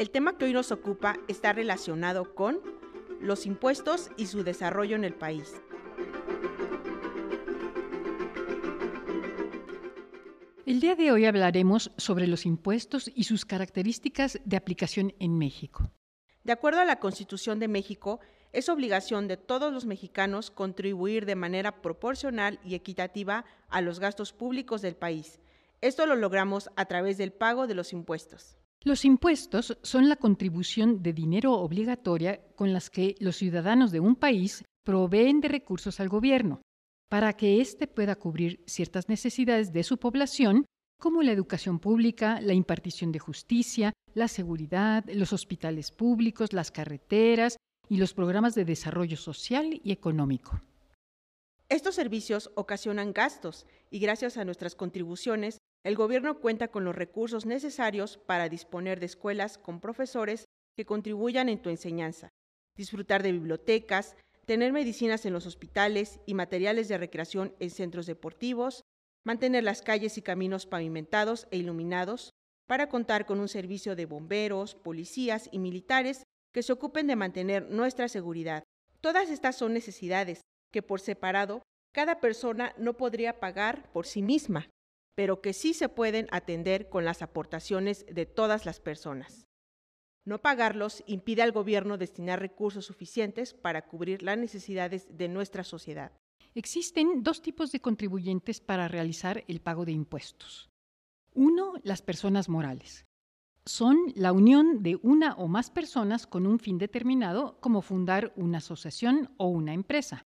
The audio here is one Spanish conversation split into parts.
El tema que hoy nos ocupa está relacionado con los impuestos y su desarrollo en el país. El día de hoy hablaremos sobre los impuestos y sus características de aplicación en México. De acuerdo a la Constitución de México, es obligación de todos los mexicanos contribuir de manera proporcional y equitativa a los gastos públicos del país. Esto lo logramos a través del pago de los impuestos. Los impuestos son la contribución de dinero obligatoria con las que los ciudadanos de un país proveen de recursos al gobierno para que éste pueda cubrir ciertas necesidades de su población, como la educación pública, la impartición de justicia, la seguridad, los hospitales públicos, las carreteras y los programas de desarrollo social y económico. Estos servicios ocasionan gastos y gracias a nuestras contribuciones el gobierno cuenta con los recursos necesarios para disponer de escuelas con profesores que contribuyan en tu enseñanza, disfrutar de bibliotecas, tener medicinas en los hospitales y materiales de recreación en centros deportivos, mantener las calles y caminos pavimentados e iluminados, para contar con un servicio de bomberos, policías y militares que se ocupen de mantener nuestra seguridad. Todas estas son necesidades que por separado cada persona no podría pagar por sí misma pero que sí se pueden atender con las aportaciones de todas las personas. No pagarlos impide al gobierno destinar recursos suficientes para cubrir las necesidades de nuestra sociedad. Existen dos tipos de contribuyentes para realizar el pago de impuestos. Uno, las personas morales. Son la unión de una o más personas con un fin determinado, como fundar una asociación o una empresa.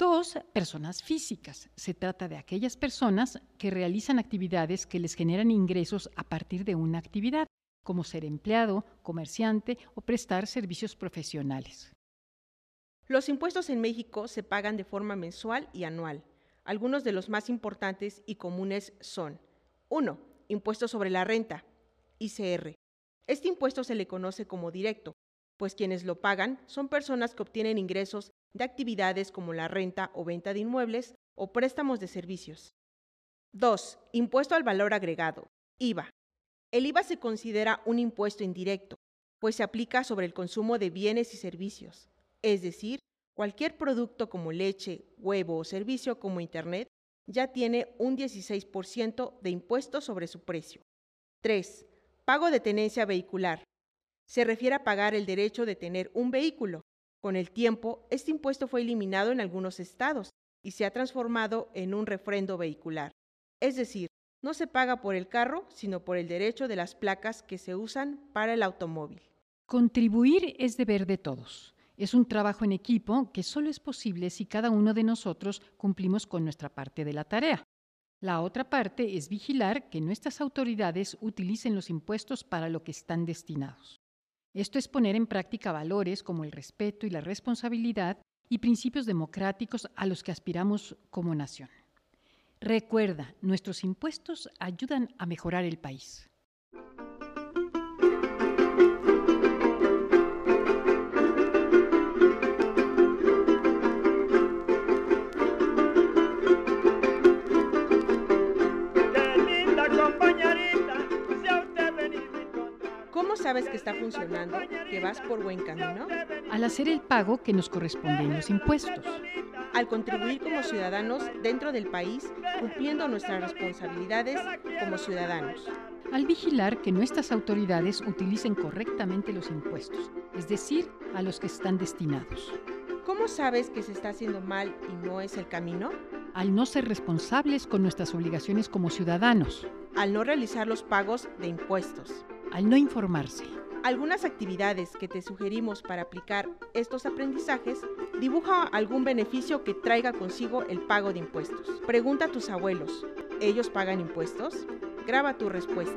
Dos, personas físicas. Se trata de aquellas personas que realizan actividades que les generan ingresos a partir de una actividad, como ser empleado, comerciante o prestar servicios profesionales. Los impuestos en México se pagan de forma mensual y anual. Algunos de los más importantes y comunes son 1. Impuesto sobre la renta, ICR. Este impuesto se le conoce como directo, pues quienes lo pagan son personas que obtienen ingresos de actividades como la renta o venta de inmuebles o préstamos de servicios. 2. Impuesto al valor agregado, IVA. El IVA se considera un impuesto indirecto, pues se aplica sobre el consumo de bienes y servicios, es decir, cualquier producto como leche, huevo o servicio como Internet ya tiene un 16% de impuesto sobre su precio. 3. Pago de tenencia vehicular. Se refiere a pagar el derecho de tener un vehículo, con el tiempo, este impuesto fue eliminado en algunos estados y se ha transformado en un refrendo vehicular. Es decir, no se paga por el carro, sino por el derecho de las placas que se usan para el automóvil. Contribuir es deber de todos. Es un trabajo en equipo que solo es posible si cada uno de nosotros cumplimos con nuestra parte de la tarea. La otra parte es vigilar que nuestras autoridades utilicen los impuestos para lo que están destinados. Esto es poner en práctica valores como el respeto y la responsabilidad y principios democráticos a los que aspiramos como nación. Recuerda, nuestros impuestos ayudan a mejorar el país. Sabes que está funcionando, que vas por buen camino? Al hacer el pago que nos corresponde en los impuestos. Al contribuir como ciudadanos dentro del país, cumpliendo nuestras responsabilidades como ciudadanos. Al vigilar que nuestras autoridades utilicen correctamente los impuestos, es decir, a los que están destinados. ¿Cómo sabes que se está haciendo mal y no es el camino? Al no ser responsables con nuestras obligaciones como ciudadanos. Al no realizar los pagos de impuestos al no informarse. Algunas actividades que te sugerimos para aplicar estos aprendizajes, dibuja algún beneficio que traiga consigo el pago de impuestos. Pregunta a tus abuelos, ¿ellos pagan impuestos? Graba tu respuesta.